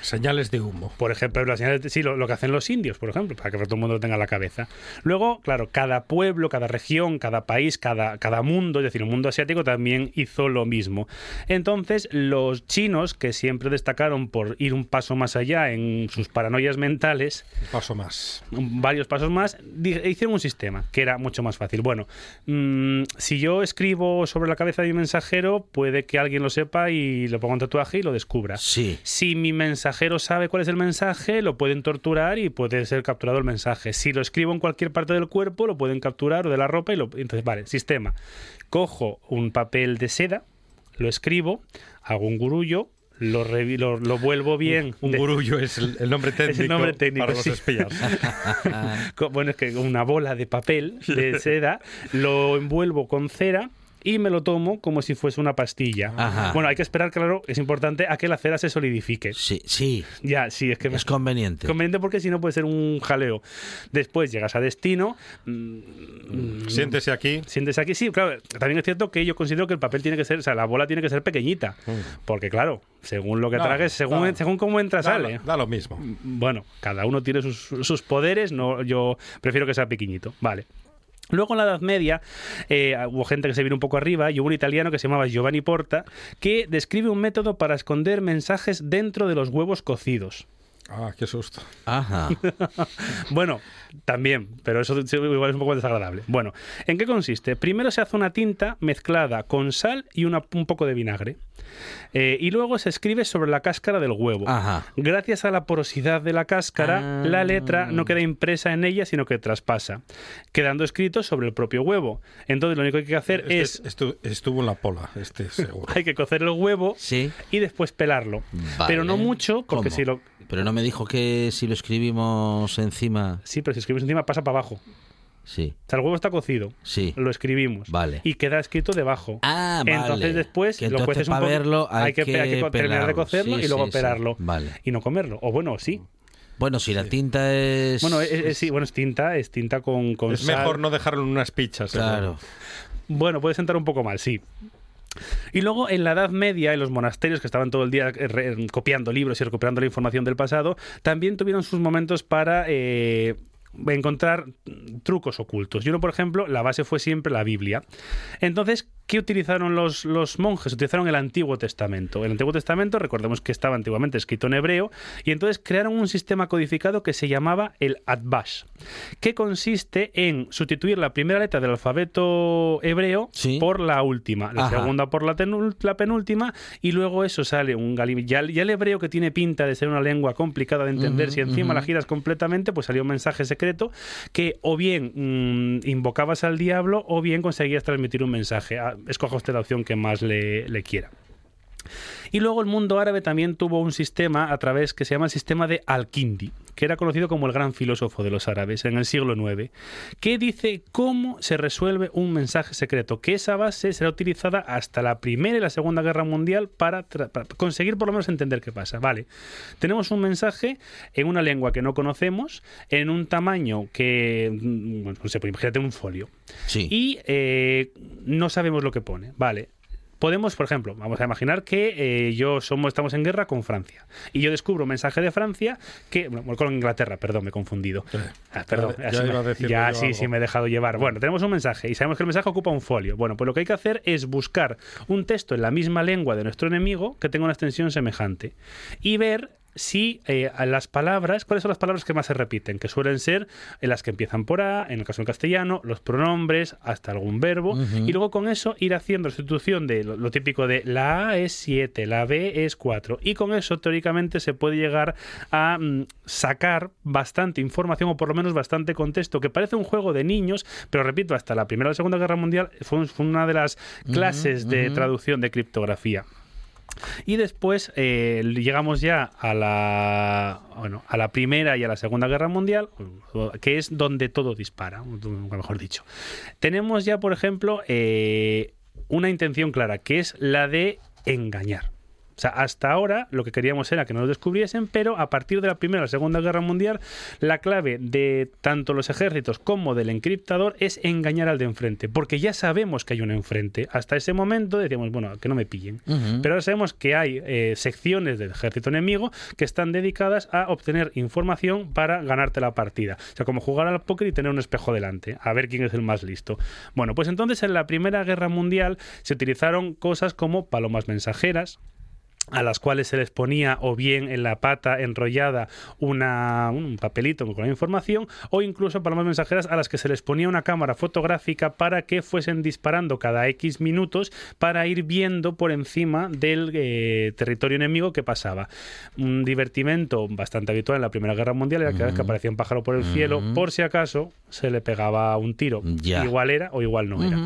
Señales de humo. Por ejemplo, las señales de- sí, lo, lo que hacen los indios, por ejemplo, para que todo el mundo lo tenga en la cabeza. Luego, claro, cada pueblo, cada región, cada país, cada, cada mundo, es decir, el mundo asiático también hizo lo mismo. Entonces, los chinos, que siempre destacaron por ir un paso más allá en sus paranoias mentales, Un paso más. varios pasos más, hicieron un sistema que era mucho más fácil. Bueno, mm, si yo escribo sobre la cabeza de mi mensajero, puede que alguien lo sepa y lo ponga un tatuaje y lo descubra. Sí. Si mi mensajero sabe cuál es el mensaje, lo pueden torturar y puede ser capturado el mensaje. Si lo escribo en cualquier parte del cuerpo, lo pueden capturar o de la ropa y lo... Entonces, vale, sistema. Cojo un papel de seda, lo escribo, hago un gurullo, lo, revi- lo, lo vuelvo bien. Un gurullo es el, el nombre técnico, nombre técnico, para los espías. Bueno, es que una bola de papel de seda, lo envuelvo con cera y me lo tomo como si fuese una pastilla. Ajá. Bueno, hay que esperar, claro, es importante a que la cera se solidifique. Sí, sí. Ya, sí, es que me- Es conveniente. conveniente porque si no puede ser un jaleo. Después llegas a destino, mm, Siéntese aquí. sientes aquí, sí, claro, también es cierto que yo considero que el papel tiene que ser, o sea, la bola tiene que ser pequeñita, porque claro, según lo que No, tragues, según, da- según cómo entra, Da, sale. da lo mismo. Bueno, cada uno tiene sus, sus poderes, no, yo prefiero que sea pequeñito. Vale. Luego en la Edad Media eh, hubo gente que se vino un poco arriba y hubo un italiano que se llamaba Giovanni Porta que describe un método para esconder mensajes dentro de los huevos cocidos. Ah, qué susto. Ajá. Bueno, también, pero eso igual es un poco desagradable. Bueno, ¿en qué consiste? Primero se hace una tinta mezclada con sal y una- un poco de vinagre. Eh, y luego se escribe sobre la cáscara del huevo. Ajá. Gracias a la porosidad de la cáscara, Ah. la letra no queda impresa en ella, sino que traspasa, quedando escrito sobre el propio huevo. Entonces lo único que hay que hacer Este es... estu- estuvo en la pola, este seguro. Hay que cocer el huevo Sí. y después pelarlo. Vale. Pero no mucho, porque ¿Cómo? si lo... Pero no me dijo que si lo escribimos encima. Sí, pero si escribes encima pasa para abajo. Sí, O sea, el huevo está cocido. sí. Lo escribimos. Vale. Y queda escrito debajo. Ah, vale. Entonces después Que lo cueces un para poco. verlo hay que, que hay que terminar de cocerlo Sí, y luego sí, sí. pelarlo. Vale. Y no comerlo. O bueno, sí. Bueno, si la tinta es. Bueno, es, es- sí, bueno, es tinta, es tinta con, con Es sal. mejor no dejarlo en unas pichas. seguro. Claro. Bueno, puede sentar un poco mal, sí. Y luego en la Edad Media, en los monasterios que estaban todo el día eh, copiando libros y recuperando la información del pasado, también tuvieron sus momentos para eh, encontrar trucos ocultos. Y uno, por ejemplo, la base fue siempre la Biblia. Entonces, ¿qué utilizaron los, los monjes? Utilizaron el Antiguo Testamento. El Antiguo Testamento, recordemos que estaba antiguamente escrito en hebreo, y entonces crearon un sistema codificado que se llamaba el Atbash, que consiste en sustituir la primera letra del alfabeto hebreo Sí. por la última, la Ajá. segunda por la, penúltima, y luego eso sale un galim. Ya, ya el hebreo que tiene pinta de ser una lengua complicada de entender, si encima la giras completamente, pues salió un mensaje secreto que o bien mm, invocabas al diablo o bien conseguías transmitir un mensaje. Escoja usted la opción que más le, le quiera. Y luego el mundo árabe también tuvo un sistema a través que se llama el sistema de Al-Kindi, que era conocido como el gran filósofo de los árabes en el siglo IX, que dice cómo se resuelve un mensaje secreto, que esa base será utilizada hasta la Primera y la Segunda Guerra Mundial para, conseguir por lo menos entender qué pasa. Vale, tenemos un mensaje en una lengua que no conocemos, en un tamaño que, mm, bueno, no sé, pues imagínate un folio Sí. y eh, no sabemos lo que pone. Vale. Podemos, por ejemplo, vamos a imaginar que eh, yo somos, estamos en guerra con Francia y yo descubro un mensaje de Francia que bueno, con Inglaterra, perdón, me he confundido. Ah, perdón, Ya- me- iba a decirlo ya sí, algo. sí me he dejado llevar. Bueno, tenemos un mensaje y sabemos que el mensaje ocupa un folio. Bueno, pues lo que hay que hacer es buscar un texto en la misma lengua de nuestro enemigo que tenga una extensión semejante y ver si eh, a las palabras, ¿cuáles son las palabras que más se repiten? Que suelen ser en las que empiezan por A, en el caso en castellano, los pronombres, hasta algún verbo, y luego con eso ir haciendo sustitución de lo, lo típico de la A es 7, la B es 4, y con eso teóricamente se puede llegar a mm, sacar bastante información o por lo menos bastante contexto, que parece un juego de niños, pero repito, hasta la Primera o la Segunda Guerra Mundial fue, un- fue una de las clases de traducción de criptografía. Y después eh, llegamos ya a la, bueno, a la Primera y a la Segunda Guerra Mundial, que es donde todo dispara, mejor dicho. Tenemos ya, por ejemplo, eh, una intención clara, que es la de engañar. O sea, hasta ahora lo que queríamos era que nos descubriesen, pero a partir de la Primera la Segunda Guerra Mundial, la clave de tanto los ejércitos como del encriptador es engañar al de enfrente, porque ya sabemos que hay un enfrente. Hasta ese momento decíamos, bueno, que no me pillen. Pero ahora sabemos que hay eh, secciones del ejército enemigo que están dedicadas a obtener información para ganarte la partida. O sea, como jugar al póker y tener un espejo delante, a ver quién es el más listo. Bueno, pues entonces en la Primera Guerra Mundial se utilizaron cosas como palomas mensajeras, a las cuales se les ponía o bien en la pata enrollada una, un papelito con la información o incluso palomas mensajeras a las que se les ponía una cámara fotográfica para que fuesen disparando cada X minutos para ir viendo por encima del eh, territorio enemigo que pasaba. Un divertimento bastante habitual en la Primera Guerra Mundial era que cada vez que aparecía un pájaro por el cielo, por si acaso se le pegaba un tiro. Ya. Igual era o igual no era.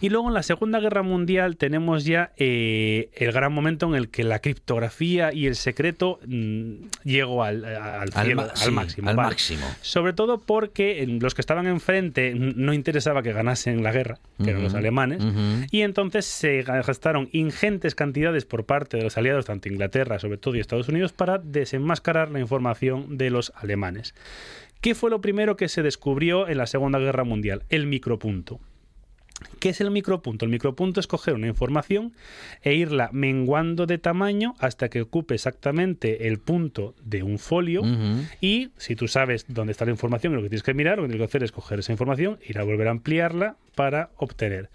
Y luego en la Segunda Guerra Mundial tenemos ya eh, el gran momento en el que la criptografía y el secreto mm, llegó al, al Al cielo, máximo. al vale. máximo. Sobre todo porque los que estaban enfrente no interesaba que ganasen la guerra, que eran los alemanes, y entonces se gastaron ingentes cantidades por parte de los aliados, tanto Inglaterra, sobre todo, y Estados Unidos, para desenmascarar la información de los alemanes. ¿Qué fue lo primero que se descubrió en la Segunda Guerra Mundial? El micropunto. ¿Qué es el micropunto? El micropunto es coger una información e irla menguando de tamaño hasta que ocupe exactamente el punto de un folio. Y si tú sabes dónde está la información y lo que tienes que mirar, lo que tienes que hacer es coger esa información, ir a volver a ampliarla para obtener.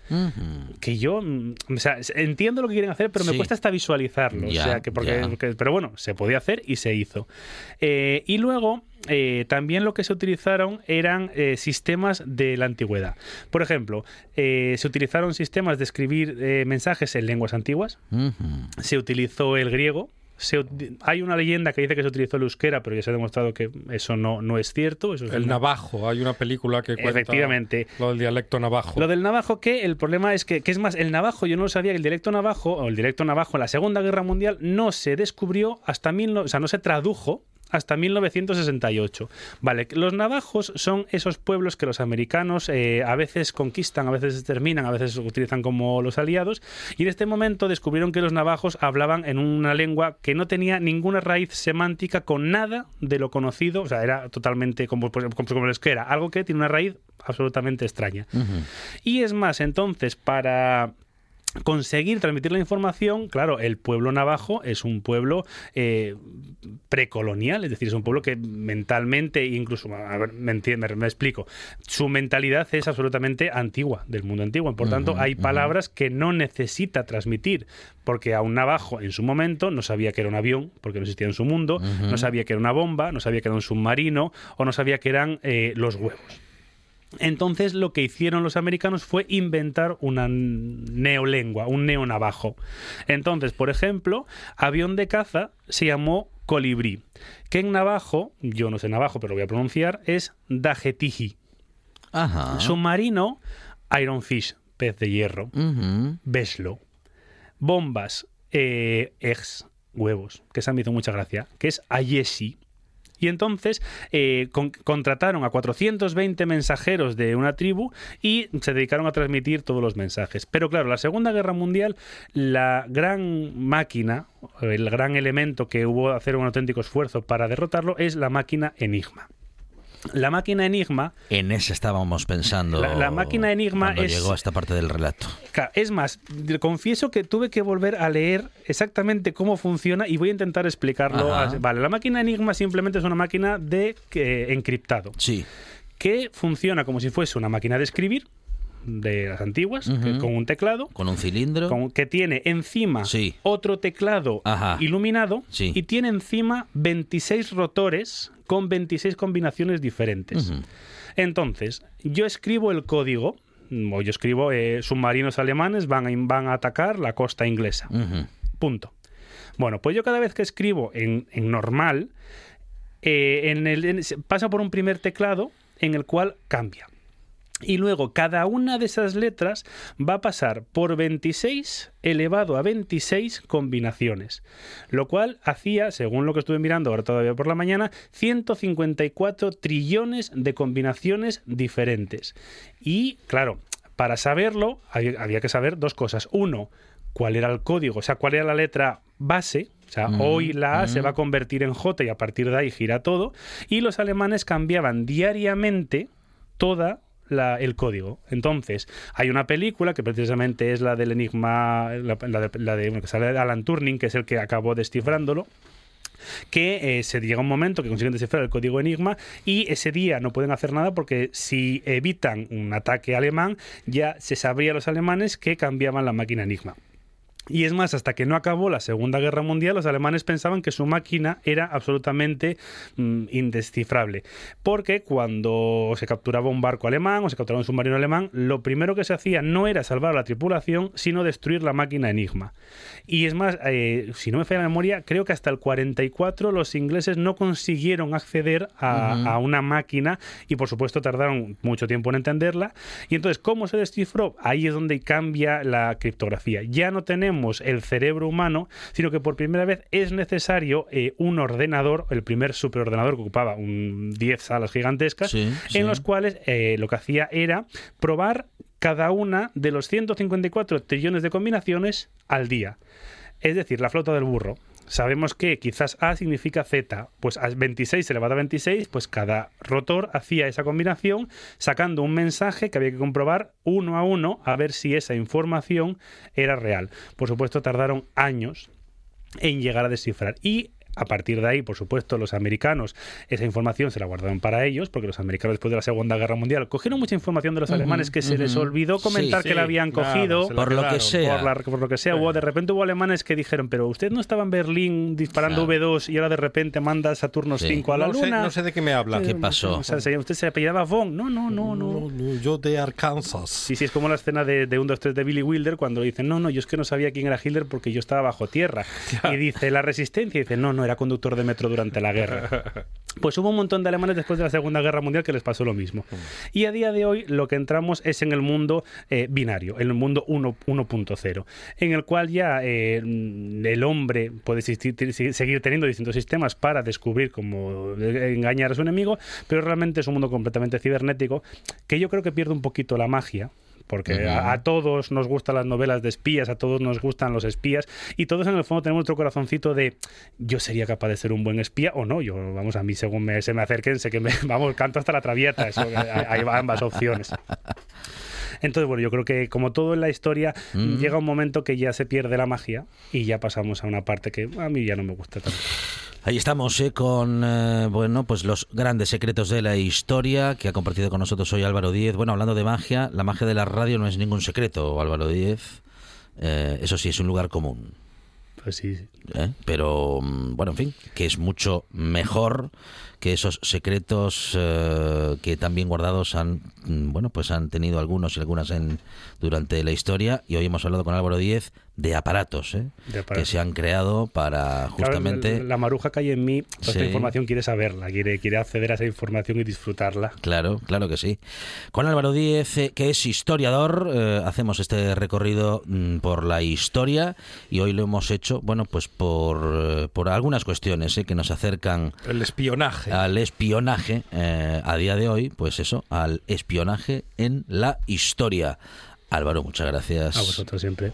Que yo, mm, o sea, s- entiendo lo que quieren hacer, pero me cuesta hasta visualizarlo. O sea, que porque, pero bueno, se podía hacer y se hizo. Eh, y luego, eh, también lo que se utilizaron eran eh, sistemas de la antigüedad. Por ejemplo, eh, se utilizaron sistemas de escribir mensajes en lenguas antiguas, se utilizó el griego. Se hay una leyenda que dice que se utilizó el euskera, pero ya se ha demostrado que eso no, no es cierto. Eso es El una- navajo, hay una película que cuenta Efectivamente. lo del dialecto navajo. Lo del navajo, que el problema es que, que es más, el navajo, yo no lo sabía, que el dialecto navajo, o el dialecto navajo en la Segunda Guerra Mundial no se descubrió hasta mil, no- o sea, no se tradujo hasta 1968. Vale, los navajos son esos pueblos que los americanos eh, a veces conquistan, a veces exterminan, a veces utilizan como los aliados, y en este momento descubrieron que los navajos hablaban en una lengua que no tenía ninguna raíz semántica con nada de lo conocido, o sea, era totalmente como, pues, como, como el euskera, algo que tiene una raíz absolutamente extraña. Y es más, entonces, para conseguir transmitir la información, claro, el pueblo navajo es un pueblo eh, precolonial, es decir, es un pueblo que mentalmente, incluso, a ver, me, enti- me- explico, su mentalidad es absolutamente antigua, del mundo antiguo. Por tanto, hay palabras que no necesita transmitir, porque a un navajo en su momento no sabía que era un avión, porque no existía en su mundo, no sabía que era una bomba, no sabía que era un submarino, o no sabía que eran eh, los huevos. Entonces lo que hicieron los americanos fue inventar una neolengua, un neonavajo. Entonces, por ejemplo, avión de caza se llamó colibrí, que en navajo, yo no sé navajo, pero lo voy a pronunciar, es dajetiji. Ajá. Submarino, ironfish, pez de hierro. Ujú. Beslo. Bombas, eh, eggs, huevos, que esa me hizo mucha gracia, que es Ayesi. Y entonces eh, con- contrataron a 420 mensajeros de una tribu y se dedicaron a transmitir todos los mensajes. Pero claro, la Segunda Guerra Mundial, la gran máquina, el gran elemento que hubo que hacer un auténtico esfuerzo para derrotarlo es la máquina Enigma. La máquina Enigma En ese estábamos pensando. La- la máquina Enigma cuando es- llegó a esta parte del relato. Es más, confieso que tuve que volver a leer exactamente cómo funciona y voy a intentar explicarlo. Ajá. Vale, la máquina Enigma simplemente es una máquina de eh, encriptado Sí. que funciona como si fuese una máquina de escribir de las antiguas, con un teclado. Con un cilindro. con- que tiene encima Sí. otro teclado Ajá. iluminado Sí. y tiene encima 26 rotores con 26 combinaciones diferentes. Entonces, yo escribo el código, o yo escribo eh, submarinos alemanes van a, van a atacar la costa inglesa. Punto. Bueno, pues yo cada vez que escribo en, en normal, eh, en el, en- pasa por un primer teclado en el cual cambia. Y luego cada una de esas letras va a pasar por 26 elevado a 26 combinaciones. Lo cual hacía, según lo que estuve mirando ahora todavía por la mañana, 154 trillones de combinaciones diferentes. Y claro, para saberlo había, que saber dos cosas. Uno, cuál era el código, o sea, cuál era la letra base. O sea, hoy la A se va a convertir en J y a partir de ahí gira todo. Y los alemanes cambiaban diariamente toda la- el código. Entonces, hay una película que precisamente es la del enigma, la, de, la de- Alan Turing, que es el que acabó descifrándolo que eh, se llega un momento que consiguen descifrar el código Enigma y ese día no pueden hacer nada porque si evitan un ataque alemán ya se sabría a los alemanes que cambiaban la máquina Enigma. Y es más, hasta que no acabó la Segunda Guerra Mundial, los alemanes pensaban que su máquina era absolutamente mm, indescifrable. Porque cuando se capturaba un barco alemán o se capturaba un submarino alemán, lo primero que se hacía no era salvar a la tripulación, sino destruir la máquina Enigma. Y es más, eh, si no me falla la memoria, creo que hasta el 44 los ingleses no consiguieron acceder a, una máquina y por supuesto tardaron mucho tiempo en entenderla. Y entonces, ¿cómo se descifró? Ahí es donde cambia la criptografía. Ya no tenemos el cerebro humano, sino que por primera vez es necesario eh, un ordenador, el primer superordenador que ocupaba un 10 salas gigantescas, Sí, sí. en los cuales eh, lo que hacía era probar cada una de los 154 trillones de combinaciones al día. Es decir, la flota del burro. Sabemos que quizás A significa Z, pues a 26 elevado a 26, pues cada rotor hacía esa combinación sacando un mensaje que había que comprobar uno a uno a ver si esa información era real. Por supuesto, tardaron años en llegar a descifrar. Y a partir de ahí, por supuesto, los americanos esa información se la guardaron para ellos, porque los americanos después de la Segunda Guerra Mundial cogieron mucha información de los alemanes que se les olvidó comentar Sí, que la habían claro, cogido. la Por lo que quedaron. sea. Por, la- por lo que sea, hubo, de repente hubo alemanes que dijeron, pero usted no estaba en Berlín disparando Claro. V2 y ahora de repente manda Saturno Sí. 5 a la no, sé, luna. no sé de qué me habla. ¿Qué pasó? O sea, se- usted se apellidaba Von. No, no, no, no. No, no, yo de Arkansas. Sí, sí, es como la escena de, de 1, 2, 3 de Billy Wilder cuando dicen, no, no, yo es que no sabía quién era Hitler porque yo estaba bajo tierra. Y dice, la resistencia, y dice, no, no, era conductor de metro durante la guerra. Pues hubo un montón de alemanes después de la Segunda Guerra Mundial que les pasó lo mismo. Y a día de hoy lo que entramos es en el mundo eh, binario, en el mundo 1 1.0, en el cual ya eh, el hombre puede existir- seguir teniendo distintos sistemas para descubrir cómo engañar a su enemigo, pero realmente es un mundo completamente cibernético que yo creo que pierde un poquito la magia. Porque a, a todos nos gustan las novelas de espías, a todos nos gustan los espías, y todos en el fondo tenemos nuestro corazoncito de yo sería capaz de ser un buen espía o no. Yo, vamos, a mí según me, se me acerquen, sé que me, vamos, canto hasta la traviata. Eso, hay, hay ambas opciones. Entonces, bueno, yo creo que como todo en la historia, Mm. llega un momento que ya se pierde la magia y ya pasamos a una parte que a mí ya no me gusta tanto. Ahí estamos eh, con eh, bueno pues los grandes secretos de la historia que ha compartido con nosotros hoy Álvaro Díez. Bueno, hablando de magia, la magia de la radio no es ningún secreto, Álvaro Díez. Eh, eso sí, es un lugar común. Pues sí. ¿eh? Pero mm, bueno, en fin, que es mucho mejor que esos secretos que también guardados han mm, bueno pues han tenido algunos y algunas en durante la historia y hoy hemos hablado con Álvaro Díez de aparatos, ¿eh? De que se han creado para justamente Claro, la, la maruja que hay en mí, toda esta información quiere saberla, quiere, quiere acceder a esa información y disfrutarla. Claro, claro que sí. Con Álvaro Díez, eh, que es historiador, eh, hacemos este recorrido mm, por la historia y hoy lo hemos hecho, bueno, pues por, eh, por algunas cuestiones eh, que nos acercan El espionaje. al espionaje eh, a día de hoy, pues eso, al espionaje en la historia. Álvaro, muchas gracias. A vosotros siempre.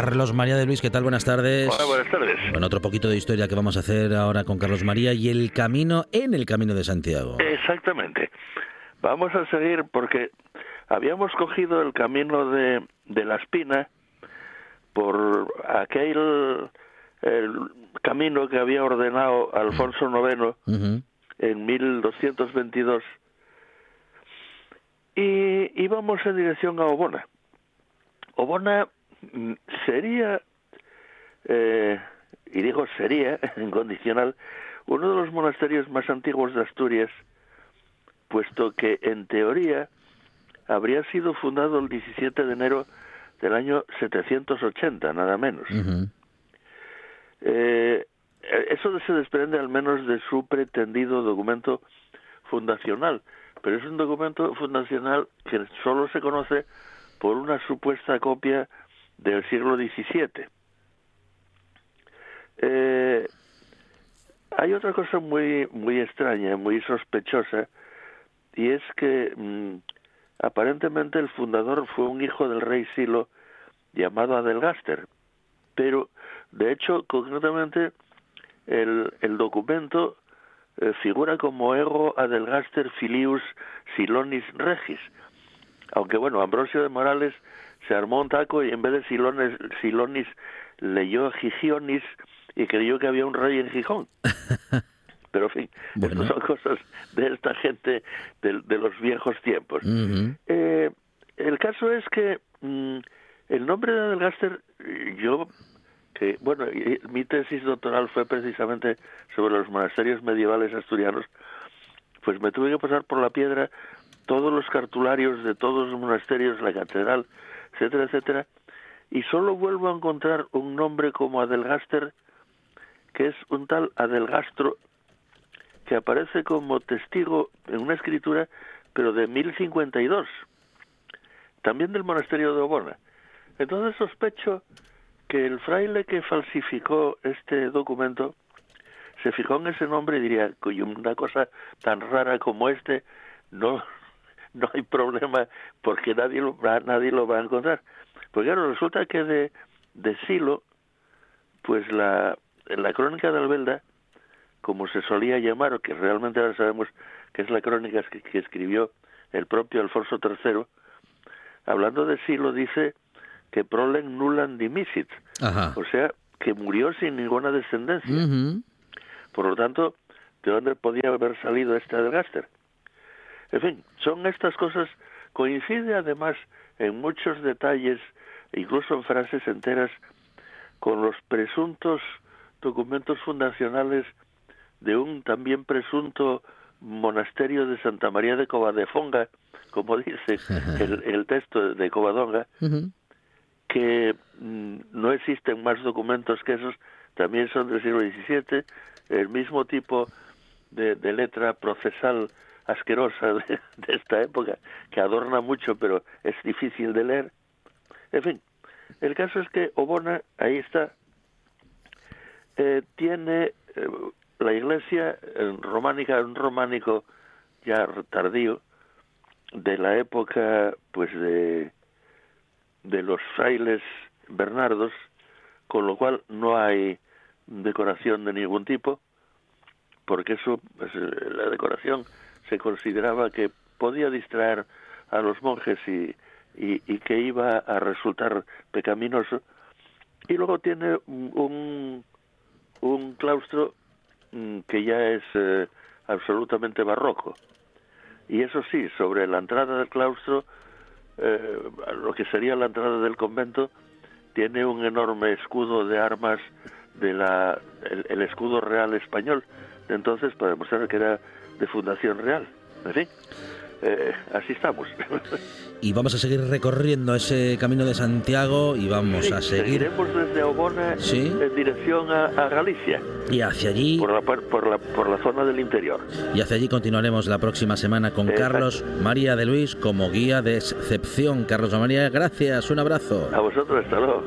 Carlos María de Luis, ¿qué tal? Buenas tardes. Hola, buenas tardes. Bueno, otro poquito de historia que vamos a hacer ahora con Carlos María y el camino en el camino de Santiago. Exactamente. Vamos a seguir porque habíamos cogido el camino de, de la espina por aquel el camino que había ordenado Alfonso IX Ujú. en 1222 y íbamos en dirección a Obona. Obona sería, eh, y digo sería en condicional, uno de los monasterios más antiguos de Asturias, puesto que en teoría habría sido fundado el 17 de enero del año 780, nada menos. Eh, eso se desprende al menos de su pretendido documento fundacional, pero es un documento fundacional que solo se conoce por una supuesta copia del siglo XVII. Eh, hay otra cosa muy muy extraña, muy sospechosa, y es que mm, aparentemente el fundador fue un hijo del rey Silo llamado Adelgaster, pero de hecho concretamente el, el documento eh, figura como ego Adelgaster filius Silonis regis, aunque bueno, Ambrosio de Morales se armó un taco y en vez de Silones, Silonis leyó Gigionis y creyó que había un rey en Gijón. Pero en fin, Bueno. son cosas de esta gente de, de los viejos tiempos. Eh, el caso es que mm, el nombre de Adelgaster, yo, que bueno, mi tesis doctoral fue precisamente sobre los monasterios medievales asturianos, pues me tuve que pasar por la piedra todos los cartularios de todos los monasterios, la catedral, etcétera, etcétera, y solo vuelvo a encontrar un nombre como Adelgaster, que es un tal Adelgastro, que aparece como testigo en una escritura, pero de 1052, también del monasterio de Obona. Entonces sospecho que el fraile que falsificó este documento se fijó en ese nombre y diría, "Coño, una cosa tan rara como este, no, no hay problema porque nadie lo, va- nadie lo va a encontrar. Pues claro, resulta que de, de Silo, pues la, en la crónica de Albelda, como se solía llamar, o que realmente ahora sabemos que es la crónica que, que escribió el propio Alfonso III, hablando de Silo dice que prolen nulan dimisit, Ajá. o sea, que murió sin ninguna descendencia. Por lo tanto, ¿de dónde podía haber salido este Adelgaster? En fin, son estas cosas, coincide además en muchos detalles, incluso en frases enteras, con los presuntos documentos fundacionales de un también presunto monasterio de Santa María de Covadefonga, como dice el, el texto de Covadonga, que mm, no existen más documentos que esos, también son del siglo XVII, el mismo tipo de, de letra procesal asquerosa de, de esta época, que adorna mucho, pero es difícil de leer. En fin, el caso es que Obona, ahí está, eh, tiene eh, la iglesia románica, un románico ya tardío, de la época pues de de los frailes bernardos, con lo cual no hay decoración de ningún tipo, porque eso, pues, eh, la decoración se consideraba que podía distraer a los monjes y, y, y que iba a resultar pecaminoso. Y luego tiene un, un, claustro mm, que ya es eh, absolutamente barroco. Y eso sí, sobre la entrada del claustro eh, lo que sería la entrada del convento tiene un enorme escudo de armas de la el, el escudo real español entonces para demostrar que era de fundación real en fin eh, así estamos Y vamos a seguir recorriendo ese camino de Santiago y vamos Sí, a seguir seguiremos desde Obona Sí. en dirección a, a Galicia y hacia allí por la, por la por la zona del interior y hacia allí continuaremos la próxima semana con Exacto. Carlos María de Luis como guía de excepción. Carlos María, gracias, un abrazo. a vosotros hasta luego